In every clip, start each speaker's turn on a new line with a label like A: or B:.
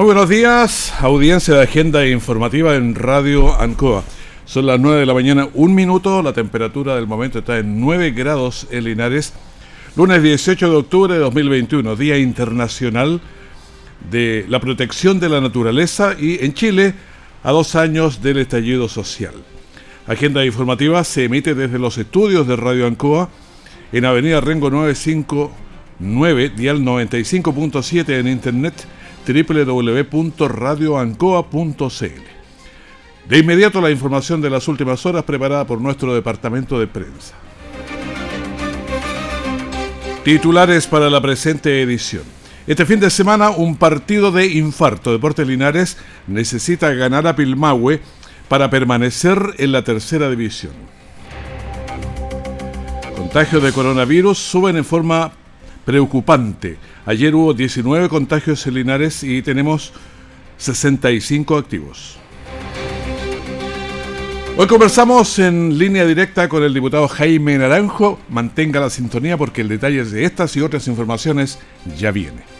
A: Muy buenos días, audiencia de Agenda Informativa en Radio Ancoa. Son las 9 de la mañana, un minuto, la temperatura del momento está en 9 grados en Linares. Lunes 18 de octubre de 2021, Día Internacional de la Protección de la Naturaleza y en Chile a dos años del estallido social. Agenda Informativa se emite desde los estudios de Radio Ancoa en Avenida Rengo 959, dial 95.7 en Internet www.radioancoa.cl. De inmediato la información de las últimas horas preparada por nuestro departamento de prensa. Titulares para la presente edición. Este fin de semana un partido de infarto. Deportes Linares necesita ganar a Pilmahue para permanecer en la tercera división. Contagios de coronavirus suben en forma preocupante. Ayer hubo 19 contagios en Linares y tenemos 65 activos. Hoy conversamos en línea directa con el diputado Jaime Naranjo. Mantenga la sintonía porque el detalle de estas y otras informaciones ya viene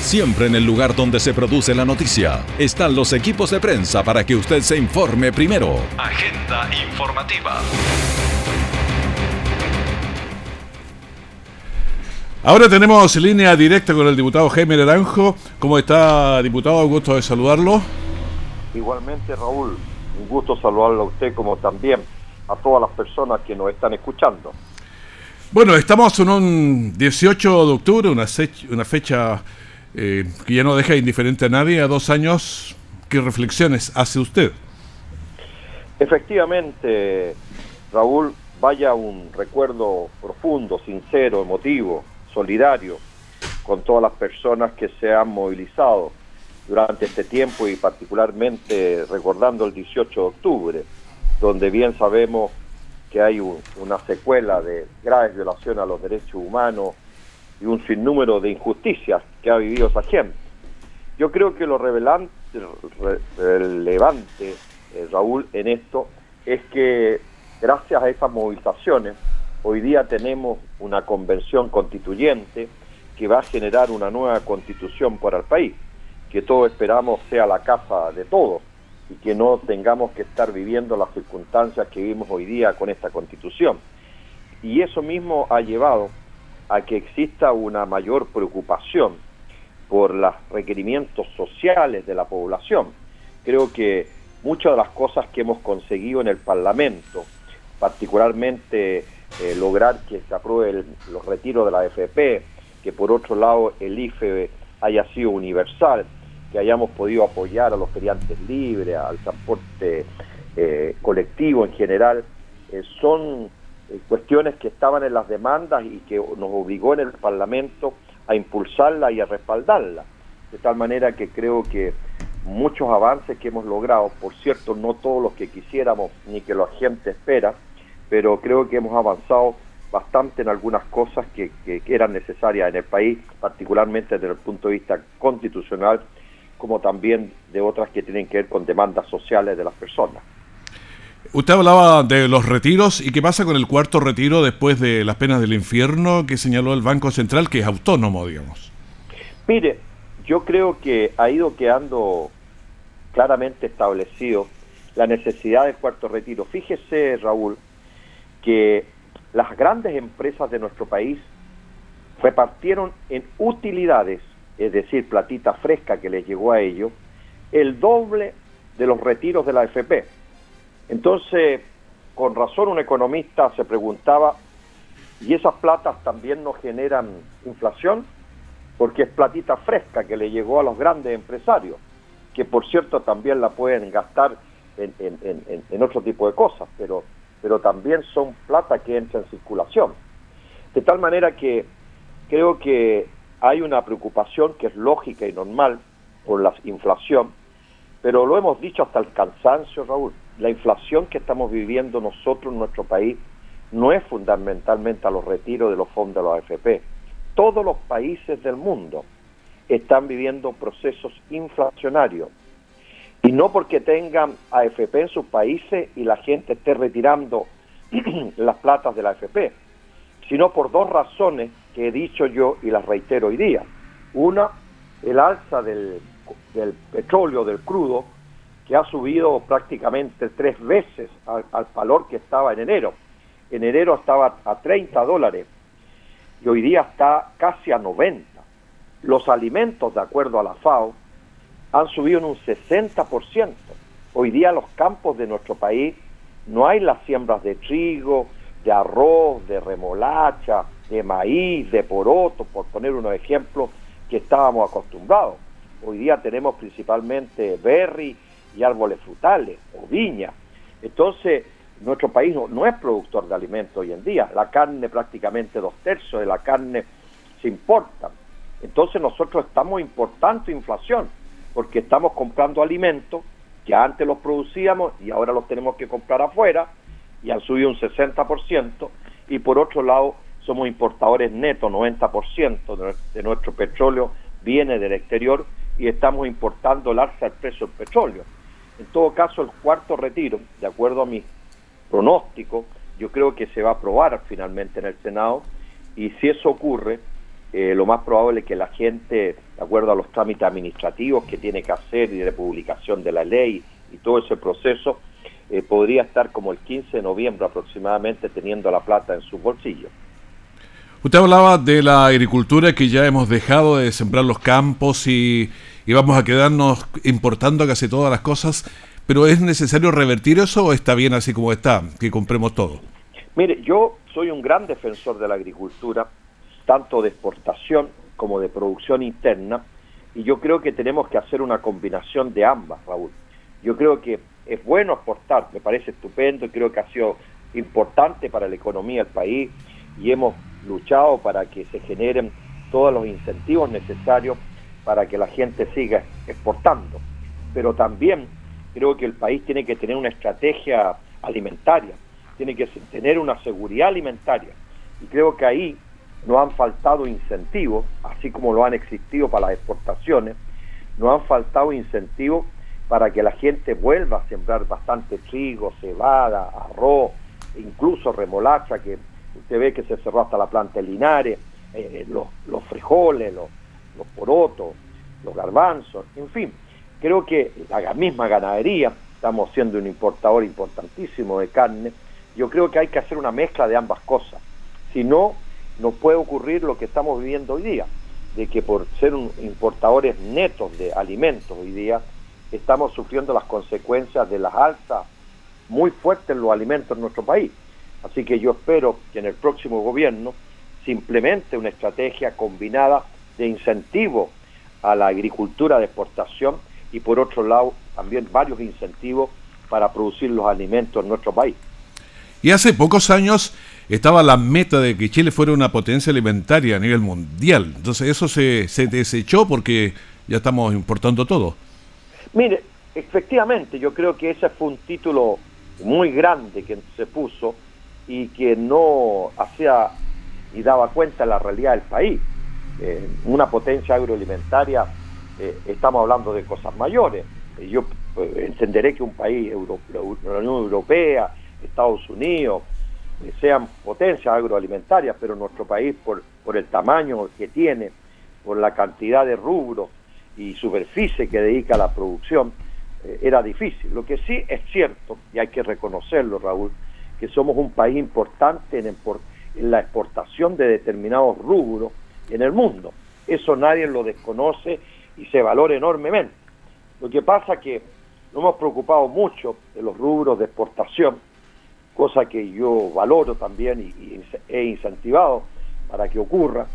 B: Siempre en el lugar donde se produce la noticia están los equipos de prensa para que usted se informe primero. Agenda informativa.
A: Ahora tenemos línea directa con el diputado Jaime Naranjo. ¿Cómo está, diputado? Un gusto de saludarlo.
C: Igualmente, Raúl, un gusto saludarlo a usted como también a todas las personas que nos están escuchando.
A: Bueno, estamos en un 18 de octubre, una, una fecha eh, que ya no deja indiferente a nadie, a dos años. ¿Qué reflexiones hace usted?
C: Efectivamente, Raúl, vaya un recuerdo profundo, sincero, emotivo, solidario con todas las personas que se han movilizado durante este tiempo y particularmente recordando el 18 de octubre, donde bien sabemos que hay una secuela de graves violaciones a los derechos humanos y un sinnúmero de injusticias que ha vivido esa gente. Yo creo que lo relevante, eh, Raúl, en esto es que gracias a esas movilizaciones, hoy día tenemos una convención constituyente que va a generar una nueva constitución para el país, que todos esperamos sea la casa de todos y que no tengamos que estar viviendo las circunstancias que vivimos hoy día con esta constitución. Y eso mismo ha llevado a que exista una mayor preocupación por los requerimientos sociales de la población. Creo que muchas de las cosas que hemos conseguido en el Parlamento, particularmente eh, lograr que se apruebe los retiros de la AFP, que por otro lado el IFE haya sido universal, que hayamos podido apoyar a los feriantes libres, al transporte eh, colectivo en general, eh, son eh, cuestiones que estaban en las demandas y que nos obligó en el Parlamento a impulsarla y a respaldarla. De tal manera que creo que muchos avances que hemos logrado, por cierto, no todos los que quisiéramos ni que la gente espera, pero creo que hemos avanzado bastante en algunas cosas que, que eran necesarias en el país, particularmente desde el punto de vista constitucional como también de otras que tienen que ver con demandas sociales de las personas.
A: Usted hablaba de los retiros y qué pasa con el cuarto retiro después de las penas del infierno que señaló el Banco Central, que es autónomo, digamos.
C: Mire, yo creo que ha ido quedando claramente establecido la necesidad del cuarto retiro. Fíjese, Raúl, que las grandes empresas de nuestro país repartieron en utilidades, es decir, platita fresca que les llegó a ellos, el doble de los retiros de la AFP. Entonces, con razón un economista se preguntaba, ¿y esas platas también no generan inflación? Porque es platita fresca que le llegó a los grandes empresarios, que por cierto también la pueden gastar en, otro tipo de cosas, pero, pero también son plata que entra en circulación. De tal manera que creo que hay una preocupación que es lógica y normal por la inflación, pero lo hemos dicho hasta el cansancio, Raúl. La inflación que estamos viviendo nosotros en nuestro país no es fundamentalmente a los retiros de los fondos de los AFP. Todos los países del mundo están viviendo procesos inflacionarios. Y no porque tengan AFP en sus países y la gente esté retirando las platas de la AFP, sino por dos razones he dicho yo y las reitero hoy día. Una, el alza del del petróleo, del crudo, que ha subido prácticamente tres veces al, valor que estaba en enero. En enero estaba a 30 dólares y hoy día está casi a 90. Los alimentos, de acuerdo a la FAO, han subido en un 60%. Hoy día los campos de nuestro país no hay las siembras de trigo, de arroz, de remolacha, de maíz, de poroto, por poner unos ejemplos que estábamos acostumbrados. Hoy día tenemos principalmente berry y árboles frutales o viña. Entonces, nuestro país no, es productor de alimentos hoy en día. La carne, prácticamente dos tercios de la carne se importa. Entonces nosotros estamos importando inflación, porque estamos comprando alimentos que antes los producíamos y ahora los tenemos que comprar afuera y han subido un 60%, y por otro lado somos importadores netos, 90% de nuestro petróleo viene del exterior y estamos importando el alza del precio del petróleo. En todo caso, el cuarto retiro, de acuerdo a mi pronóstico, yo creo que se va a aprobar finalmente en el Senado y si eso ocurre, eh, lo más probable es que la gente, de acuerdo a los trámites administrativos que tiene que hacer y de publicación de la ley y todo ese proceso, eh, podría estar como el 15 de noviembre aproximadamente teniendo la plata en su bolsillo.
A: Usted hablaba de la agricultura que ya hemos dejado de sembrar los campos y, vamos a quedarnos importando casi todas las cosas, pero ¿es necesario revertir eso o está bien así como está, que compremos todo?
C: Mire, yo soy un gran defensor de la agricultura, tanto de exportación como de producción interna, y yo creo que tenemos que hacer una combinación de ambas, Raúl. Yo creo que es bueno exportar, me parece estupendo, creo que ha sido importante para la economía del país y hemos luchado para que se generen todos los incentivos necesarios para que la gente siga exportando. Pero también creo que el país tiene que tener una estrategia alimentaria, tiene que tener una seguridad alimentaria. Y creo que ahí no han faltado incentivos, así como lo han existido para las exportaciones, no han faltado incentivos para que la gente vuelva a sembrar bastante trigo, cebada, arroz, incluso remolacha, que usted ve que se cerró hasta la planta de Linares, eh, los, los, frijoles, los, los porotos, los garbanzos, en fin, creo que la misma ganadería, estamos siendo un importador importantísimo de carne, yo creo que hay que hacer una mezcla de ambas cosas, si no, no puede ocurrir lo que estamos viviendo hoy día, de que por ser importadores netos de alimentos hoy día, estamos sufriendo las consecuencias de las alzas muy fuertes en los alimentos en nuestro país. Así que yo espero que en el próximo gobierno se implemente una estrategia combinada de incentivo a la agricultura de exportación y por otro lado también varios incentivos para producir los alimentos en nuestro país.
A: Y hace pocos años estaba la meta de que Chile fuera una potencia alimentaria a nivel mundial. Entonces eso se, se desechó porque ya estamos importando todo.
C: Mire, efectivamente, yo creo que ese fue un título muy grande que se puso y que no hacía y daba cuenta de la realidad del país. Eh, una potencia agroalimentaria, eh, estamos hablando de cosas mayores. Eh, yo entenderé que un país, la Unión Europea, Estados Unidos, sean potencias agroalimentarias, pero nuestro país, por, por el tamaño que tiene, por la cantidad de rubros y superficie que dedica a la producción, era difícil. Lo que sí es cierto, y hay que reconocerlo, Raúl, que somos un país importante en, la exportación de determinados rubros en el mundo. Eso nadie lo desconoce y se valora enormemente. Lo que pasa que nos hemos preocupado mucho de los rubros de exportación, cosa que yo valoro también y, he incentivado para que ocurra,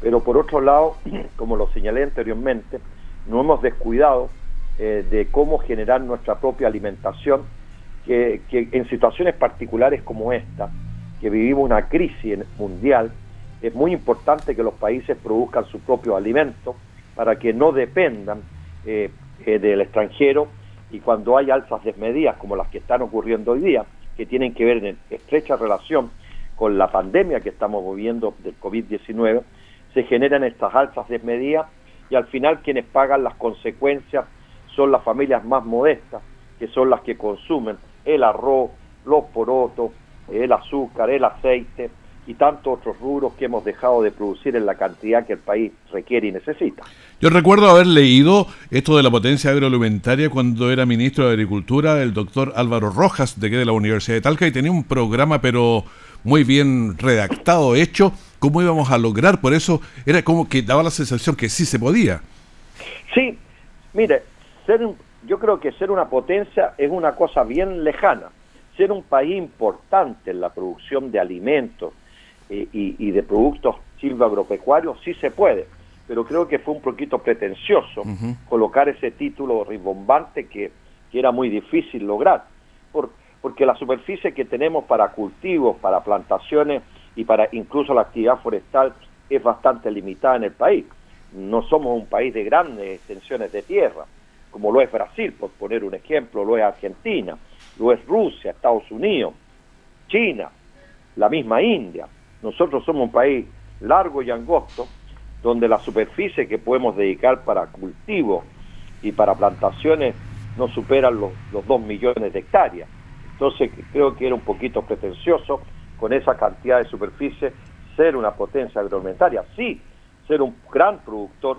C: pero por otro lado, como lo señalé anteriormente, no hemos descuidado eh, de cómo generar nuestra propia alimentación, que, en situaciones particulares como esta, que vivimos una crisis mundial, es muy importante que los países produzcan su propio alimento para que no dependan eh, eh, del extranjero. Y cuando hay alzas desmedidas como las que están ocurriendo hoy día, que tienen que ver en estrecha relación con la pandemia que estamos viviendo del COVID-19, se generan estas alzas desmedidas y al final quienes pagan las consecuencias son las familias más modestas, que son las que consumen el arroz, los porotos, el azúcar, el aceite y tantos otros rubros que hemos dejado de producir en la cantidad que el país requiere y necesita.
A: Yo recuerdo haber leído esto de la potencia agroalimentaria cuando era ministro de Agricultura el doctor Álvaro Rojas de, de la Universidad de Talca y tenía un programa pero muy bien redactado, hecho, cómo íbamos a lograr, por eso era como que daba la sensación que sí se podía.
C: Sí, mire, ser yo creo que ser una potencia es una cosa bien lejana. Ser un país importante en la producción de alimentos eh, y, de productos silvagropecuarios sí se puede pero creo que fue un poquito pretencioso colocar ese título rimbombante que, era muy difícil lograr, por, porque la superficie que tenemos para cultivos, para plantaciones y para incluso la actividad forestal es bastante limitada en el país. No somos un país de grandes extensiones de tierra, como lo es Brasil, por poner un ejemplo, lo es Argentina, lo es Rusia, Estados Unidos, China, la misma India. Nosotros somos un país largo y angosto donde la superficie que podemos dedicar para cultivo y para plantaciones no superan los, los 2 millones de hectáreas. Entonces creo que era un poquito pretencioso con esa cantidad de superficie ser una potencia agroalimentaria. Sí, ser un gran productor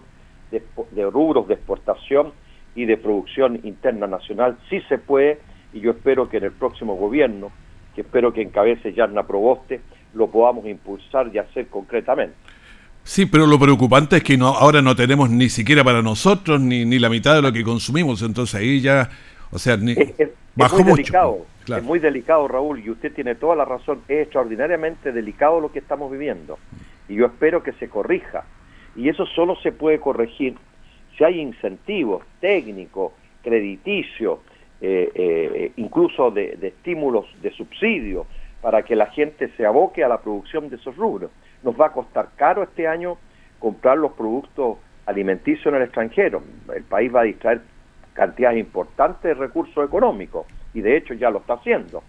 C: de, rubros de exportación y de producción interna nacional, sí se puede, y yo espero que en el próximo gobierno, que espero que encabece Yarna Proboste, lo podamos impulsar y hacer concretamente.
A: Sí, pero lo preocupante es que no, ahora no tenemos ni siquiera para nosotros ni, ni la mitad de lo que consumimos, entonces ahí ya, o sea, ni,
C: es, muy delicado, es muy delicado Raúl y usted tiene toda la razón, es extraordinariamente delicado lo que estamos viviendo y yo espero que se corrija y eso solo se puede corregir si hay incentivos técnicos, crediticios, eh, eh, incluso de, estímulos de subsidio para que la gente se aboque a la producción de esos rubros nos va a costar caro este año comprar los productos alimenticios en el extranjero. El país va a distraer cantidades importantes de recursos económicos y de hecho ya lo está haciendo.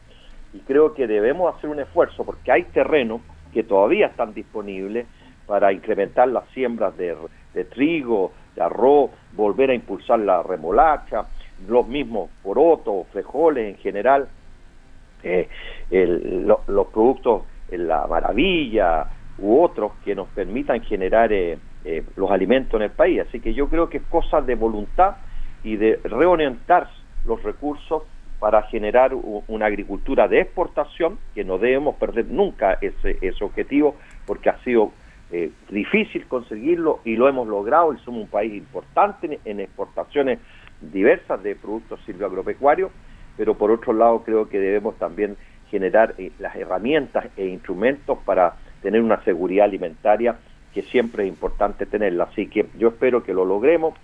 C: Y creo que debemos hacer un esfuerzo porque hay terrenos que todavía están disponibles para incrementar las siembras de, trigo, arroz, volver a impulsar la remolacha, los mismos porotos, frijoles en general, eh, los productos, la maravilla, u otros que nos permitan generar eh, eh, los alimentos en el país. Así que yo creo que es cosa de voluntad y de reorientar los recursos para generar una agricultura de exportación, que no debemos perder nunca ese, ese objetivo, porque ha sido eh, difícil conseguirlo y lo hemos logrado y somos un país importante en, exportaciones diversas de productos silvoagropecuarios, pero por otro lado creo que debemos también generar las herramientas e instrumentos para tener una seguridad alimentaria que siempre es importante tenerla. Así que yo espero que lo logremos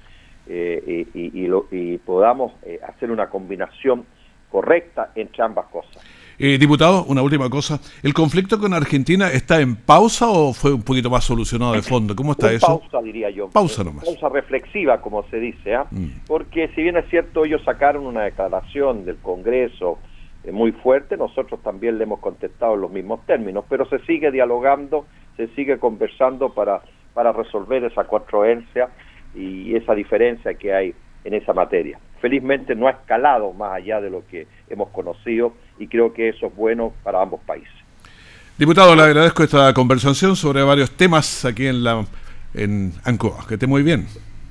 C: eh, y, podamos eh, hacer una combinación correcta entre ambas cosas.
A: Eh, diputado, una última cosa. ¿El conflicto con Argentina está en pausa o fue un poquito más solucionado de fondo? ¿Cómo está eso?
C: Pausa, diría yo.
A: Pausa nomás.
C: Pausa reflexiva, como se dice. ¿ah? Mm. Porque si bien es cierto, ellos sacaron una declaración del Congreso muy fuerte, nosotros también le hemos contestado en los mismos términos, pero se sigue dialogando, se sigue conversando para, para resolver esa controversia y esa diferencia que hay en esa materia. Felizmente no ha escalado más allá de lo que hemos conocido y creo que eso es bueno para ambos países.
A: Diputado, le agradezco esta conversación sobre varios temas aquí en la en Ancoa. Que esté muy bien.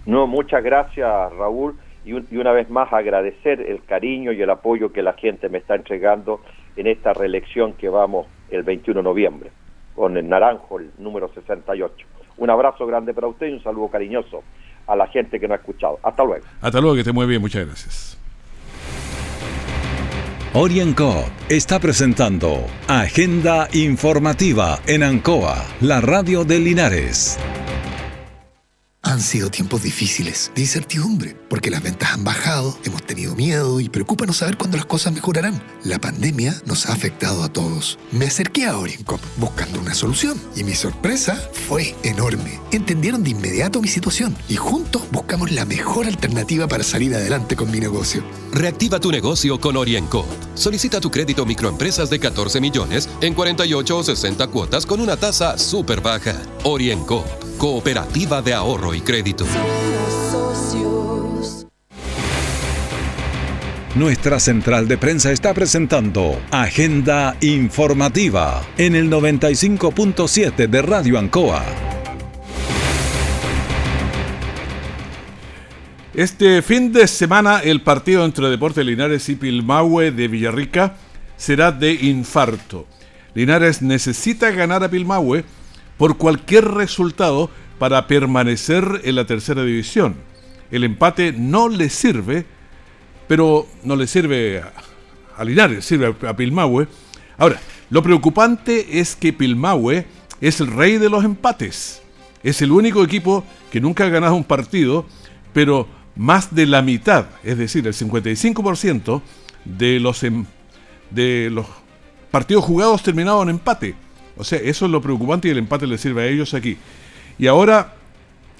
C: No, muchas gracias Raúl y, una vez más agradecer el cariño y el apoyo que la gente me está entregando en esta reelección que vamos el 21 de noviembre con el naranjo, el número 68. Un abrazo grande para usted y un saludo cariñoso a la gente que nos ha escuchado. Hasta luego.
A: Hasta luego, que esté muy bien, muchas gracias.
B: Orienco está presentando Agenda Informativa en Ancoa, la radio de Linares.
D: Han sido tiempos difíciles, de incertidumbre, porque las ventas han bajado, hemos tenido miedo y preocupa no saber cuándo las cosas mejorarán. La pandemia nos ha afectado a todos. Me acerqué a Orincop buscando una solución y mi sorpresa fue enorme. Entendieron de inmediato mi situación y juntos buscamos la mejor alternativa para salir adelante con mi negocio.
E: Reactiva tu negocio con Orienco. Solicita tu crédito microempresas de 14 millones en 48 o 60 cuotas con una tasa súper baja. Orienco Cooperativa de Ahorro y Crédito.
B: Nuestra central de prensa está presentando Agenda Informativa en el 95.7 de Radio Ancoa.
A: Este fin de semana el partido entre Deportes Linares y Pilmahue de Villarrica será de infarto. Linares necesita ganar a Pilmahue por cualquier resultado para permanecer en la tercera división. El empate no le sirve, pero no le sirve a, Linares, sirve a, Pilmahue. Ahora, lo preocupante es que Pilmahue es el rey de los empates. Es el único equipo que nunca ha ganado un partido, pero más de la mitad, es decir, el 55% de los, em, partidos jugados terminados en empate. O sea, eso es lo preocupante y el empate le sirve a ellos aquí. Y ahora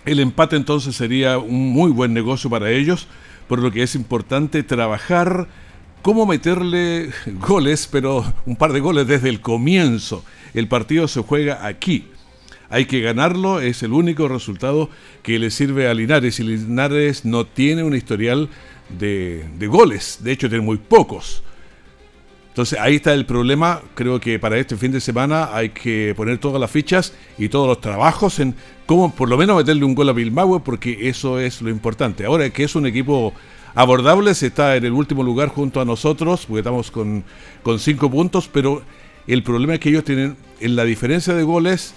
A: el empate entonces sería un muy buen negocio para ellos, por lo que es importante trabajar cómo meterle goles, pero un par de goles desde el comienzo. El partido se juega aquí. Hay que ganarlo, es el único resultado que le sirve a Linares. Y Linares no tiene un historial de, de goles, de hecho tiene muy pocos. Entonces ahí está el problema. Creo que para este fin de semana hay que poner todas las fichas y todos los trabajos en cómo por lo menos meterle un gol a Bilbao, porque eso es lo importante. Ahora que es un equipo abordable, se está en el último lugar junto a nosotros, porque estamos con, con cinco puntos, pero el problema es que ellos tienen, en la diferencia de goles,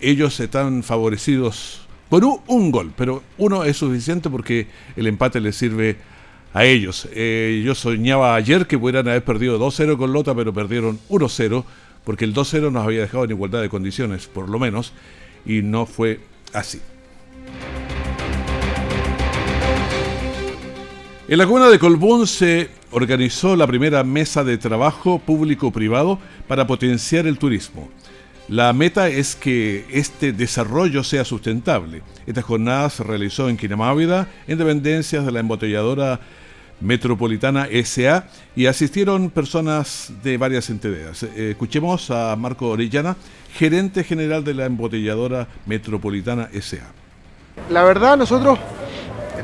A: ellos están favorecidos por un, un gol, pero uno es suficiente porque el empate les sirve a ellos. Eh, yo soñaba ayer que pudieran haber perdido 2-0 con Lota, pero perdieron 1-0, porque el 2-0 nos había dejado en igualdad de condiciones, por lo menos, y no fue así. En la comuna de Colbún se organizó la primera mesa de trabajo público-privado para potenciar el turismo. La meta es que este desarrollo sea sustentable. Esta jornada se realizó en Quinamávida, en dependencias de la embotelladora Metropolitana SA y asistieron personas de varias entidades. Escuchemos a Marco Orellana, gerente general de la embotelladora Metropolitana SA.
F: La verdad, nosotros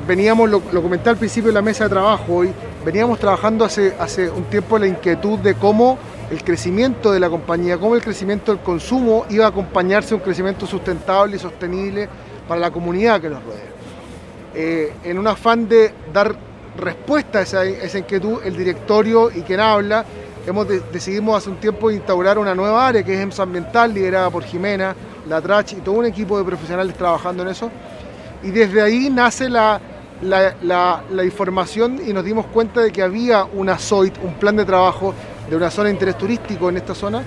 F: veníamos, lo, comenté al principio de la mesa de trabajo hoy, veníamos trabajando hace, hace un tiempo la inquietud de cómo el crecimiento de la compañía, cómo el crecimiento del consumo iba a acompañarse de un crecimiento sustentable y sostenible para la comunidad que nos rodea. Eh, en un afán de dar respuesta a esa, inquietud, el directorio y quien habla, hemos decidimos hace un tiempo instaurar una nueva área que es EMSA Ambiental, liderada por Jimena, la Trach y todo un equipo de profesionales trabajando en eso. Y desde ahí nace la, la, información y nos dimos cuenta de que había una SOIT, un plan de trabajo de una zona de interés turístico en esta zona,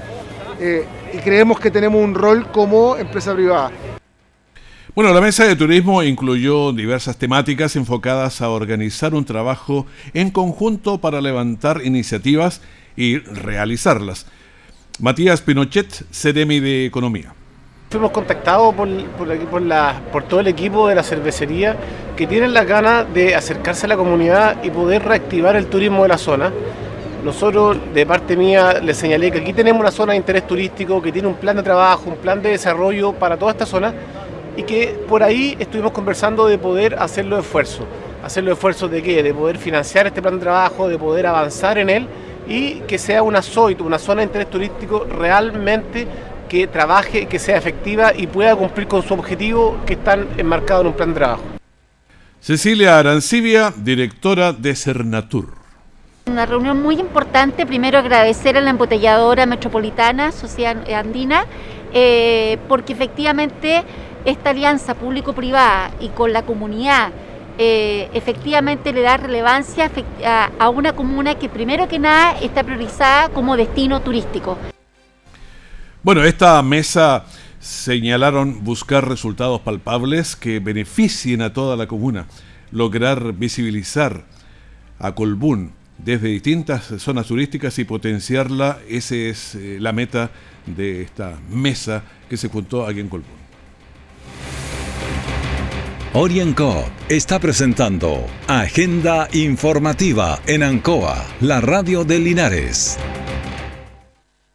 F: eh, y creemos que tenemos un rol como empresa privada.
A: Bueno, la mesa de turismo incluyó diversas temáticas enfocadas a organizar un trabajo en conjunto para levantar iniciativas y realizarlas. Matías Pinochet, Ceremi de Economía.
G: Fuimos contactados por, por, todo el equipo de la cervecería que tienen la ganas de acercarse a la comunidad y poder reactivar el turismo de la zona. Nosotros, de parte mía, les señalé que aquí tenemos una zona de interés turístico que tiene un plan de trabajo, un plan de desarrollo para toda esta zona y que por ahí estuvimos conversando de poder hacer los esfuerzos. ¿Hacer los esfuerzos de qué? De poder financiar este plan de trabajo, de poder avanzar en él y que sea una SOIT, una zona de interés turístico realmente que trabaje, que sea efectiva y pueda cumplir con su objetivo que están enmarcados en un plan de trabajo.
A: Cecilia Arancibia, directora de Cernatur.
H: Una reunión muy importante, primero agradecer a la embotelladora metropolitana, Sociedad Andina, eh, porque efectivamente esta alianza público-privada y con la comunidad eh, efectivamente le da relevancia a, una comuna que primero que nada está priorizada como destino turístico.
A: Bueno, esta mesa señalaron buscar resultados palpables que beneficien a toda la comuna, lograr visibilizar a Colbún desde distintas zonas turísticas y potenciarla, esa es eh, la meta de esta mesa que se juntó aquí en Colbún.
B: Orienco está presentando Agenda Informativa en Ancoa, la radio de Linares.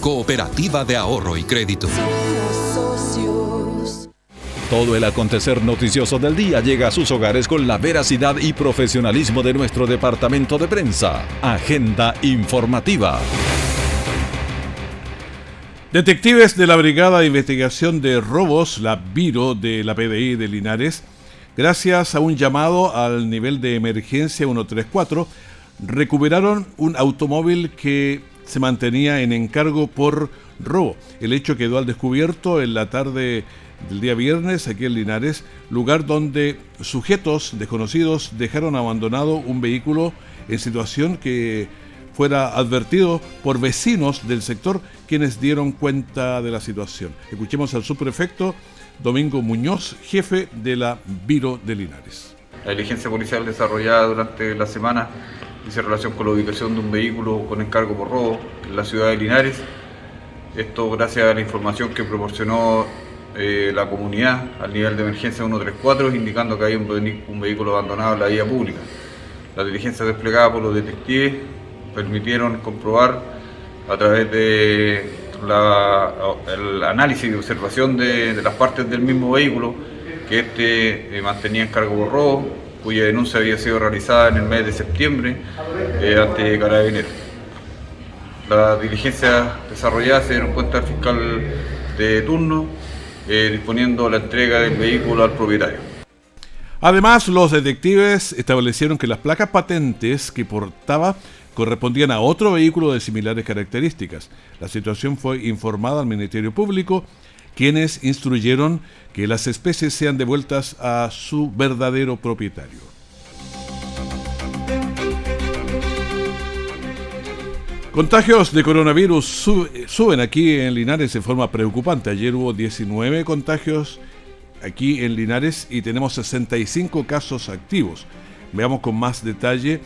E: cooperativa de ahorro y crédito.
B: Todo el acontecer noticioso del día llega a sus hogares con la veracidad y profesionalismo de nuestro departamento de prensa. Agenda informativa.
A: Detectives de la Brigada de Investigación de Robos, la Viro de la PDI de Linares, gracias a un llamado al nivel de emergencia 134, recuperaron un automóvil que se mantenía en encargo por robo. El hecho quedó al descubierto en la tarde del día viernes aquí en Linares, lugar donde sujetos desconocidos dejaron abandonado un vehículo en situación que fuera advertido por vecinos del sector quienes dieron cuenta de la situación. Escuchemos al subprefecto Domingo Muñoz, jefe de la Viro de Linares.
I: La diligencia policial desarrollada durante la semana dice relación con la ubicación de un vehículo con encargo por robo en la ciudad de Linares. Esto gracias a la información que proporcionó eh, la comunidad al nivel de emergencia 134, indicando que hay un, vehículo abandonado en la vía pública. La diligencia desplegada por los detectives permitieron comprobar a través de el análisis y observación de, las partes del mismo vehículo que este eh, mantenía en cargo por robo, cuya denuncia había sido realizada en el mes de septiembre eh, ante Carabineros. La diligencia desarrollada se dieron cuenta al fiscal de turno, eh, disponiendo la entrega del vehículo al propietario.
A: Además, los detectives establecieron que las placas patentes que portaba correspondían a otro vehículo de similares características. La situación fue informada al Ministerio Público, quienes instruyeron que las especies sean devueltas a su verdadero propietario. Contagios de coronavirus suben aquí en Linares de forma preocupante. Ayer hubo 19 contagios aquí en Linares y tenemos 65 casos activos. Veamos con más detalle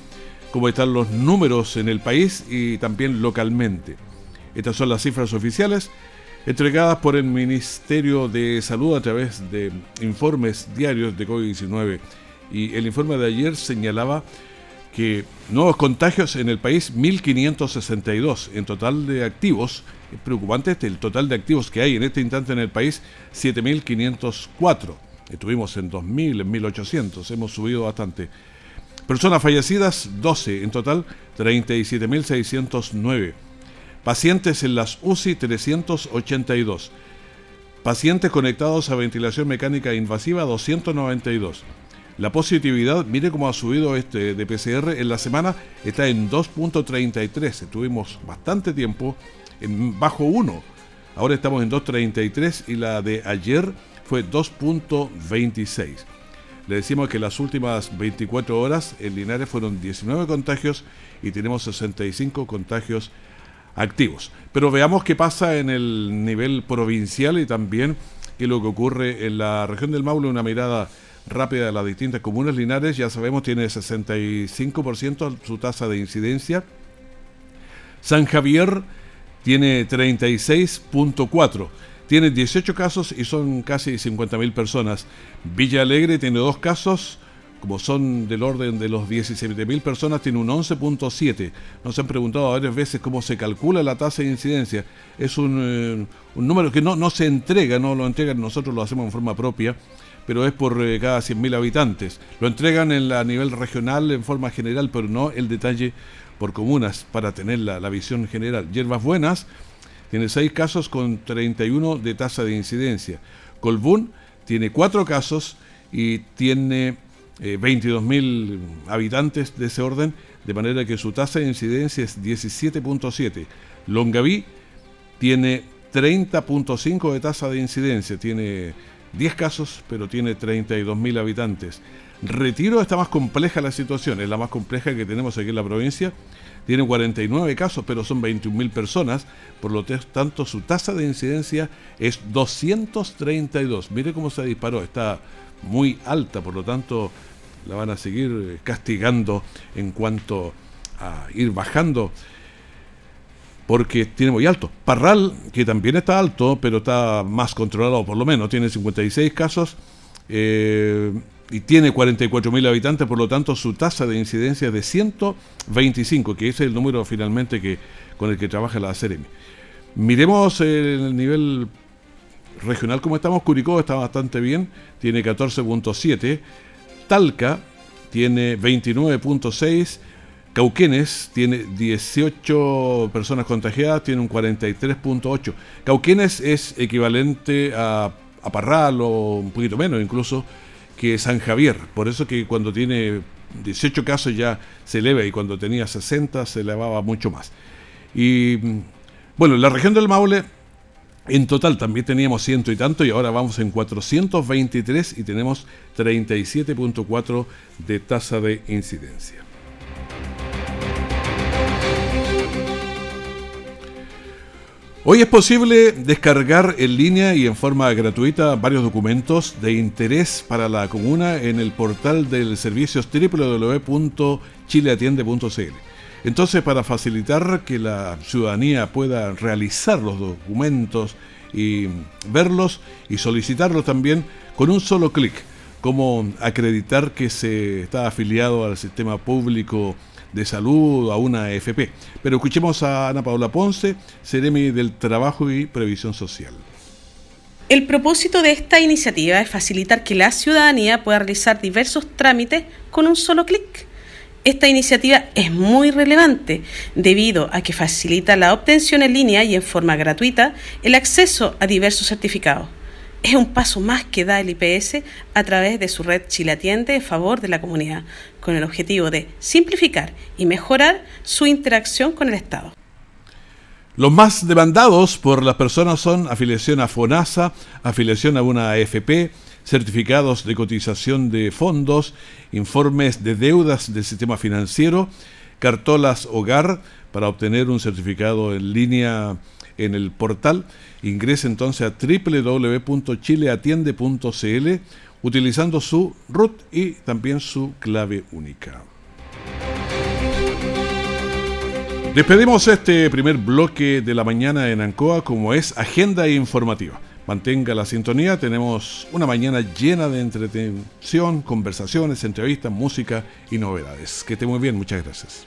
A: cómo están los números en el país y también localmente. Estas son las cifras oficiales entregadas por el Ministerio de Salud a través de informes diarios de COVID-19. Y el informe de ayer señalaba que nuevos contagios en el país 1562 en total de activos. Es preocupante este, el total de activos que hay en este instante en el país 7504. Estuvimos en 2000, en 1800, hemos subido bastante. Personas fallecidas, 12, en total 37.609. Pacientes en las UCI, 382. Pacientes conectados a ventilación mecánica invasiva, 292. La positividad, mire cómo ha subido este de PCR en la semana, está en 2.33. Estuvimos bastante tiempo en bajo 1. Ahora estamos en 2.33 y la de ayer fue 2.26. Le decimos que las últimas 24 horas en Linares fueron 19 contagios y tenemos 65 contagios activos. Pero veamos qué pasa en el nivel provincial y también qué es lo que ocurre en la región del Maule, una mirada rápida de las distintas comunas. Linares, ya sabemos, tiene 65% su tasa de incidencia. San Javier tiene 36.4% tiene 18 casos y son casi 50.000 personas. Villa Alegre tiene dos casos como son del orden de los 17.000 personas, tiene un 11.7. Nos han preguntado varias veces cómo se calcula la tasa de incidencia. Es un, eh, un número que no, no se entrega, no lo entregan, nosotros lo hacemos en forma propia, pero es por eh, cada 100.000 habitantes. Lo entregan en a nivel regional en forma general, pero no el detalle por comunas para tener la, la visión general. Hierbas Buenas tiene 6 casos con 31 de tasa de incidencia. Colbún tiene 4 casos y tiene eh, 22.000 habitantes de ese orden, de manera que su tasa de incidencia es 17.7. Longaví tiene 30.5 de tasa de incidencia, tiene 10 casos, pero tiene 32.000 habitantes. Retiro está más compleja la situación, es la más compleja que tenemos aquí en la provincia. Tiene 49 casos, pero son 21.000 personas, por lo tanto su tasa de incidencia es 232. Mire cómo se disparó, está muy alta, por lo tanto la van a seguir eh, castigando en cuanto a ir bajando porque tiene muy alto. Parral, que también está alto, pero está más controlado por lo menos, tiene 56 casos eh, y tiene 44.000 habitantes, por lo tanto su tasa de incidencia es de 125, que es el número finalmente que, con el que trabaja la Ceremi. Miremos el nivel regional como estamos, Curicó está bastante bien, tiene 14.7, Talca tiene 29.6, Cauquenes tiene 18 personas contagiadas, tiene un 43.8. Cauquenes es equivalente a, a, Parral o un poquito menos incluso que San Javier. Por eso que cuando tiene 18 casos ya se eleva y cuando tenía 60 se elevaba mucho más. Y bueno, la región del Maule en total también teníamos ciento y tanto y ahora vamos en 423 y tenemos 37.4 de tasa de incidencia. Hoy es posible descargar en línea y en forma gratuita varios documentos de interés para la comuna en el portal del servicio www.chileatiende.cl. Entonces, para facilitar que la ciudadanía pueda realizar los documentos y verlos y solicitarlos también con un solo clic, como acreditar que se está afiliado al sistema público de salud, a una AFP. Pero escuchemos a Ana Paula Ponce, Ceremi del Trabajo y Previsión Social.
J: El propósito de esta iniciativa es facilitar que la ciudadanía pueda realizar diversos trámites con un solo clic esta iniciativa es muy relevante debido a que facilita la obtención en línea y en forma gratuita el acceso a diversos certificados. Es un paso más que da el IPS a través de su red Chile Atiende en favor de la comunidad, con el objetivo de simplificar y mejorar su interacción con el Estado.
A: Los más demandados por las personas son afiliación a FONASA, afiliación a una AFP, certificados de cotización de fondos, informes de deudas del sistema financiero, cartolas hogar para obtener un certificado en línea en el portal. Ingrese entonces a www.chileatiende.cl utilizando su root y también su clave única. Despedimos este primer bloque de la mañana en Ancoa como es Agenda Informativa. Mantenga la sintonía, tenemos una mañana llena de entretención, conversaciones, entrevistas, música y novedades. Que esté muy bien, muchas gracias.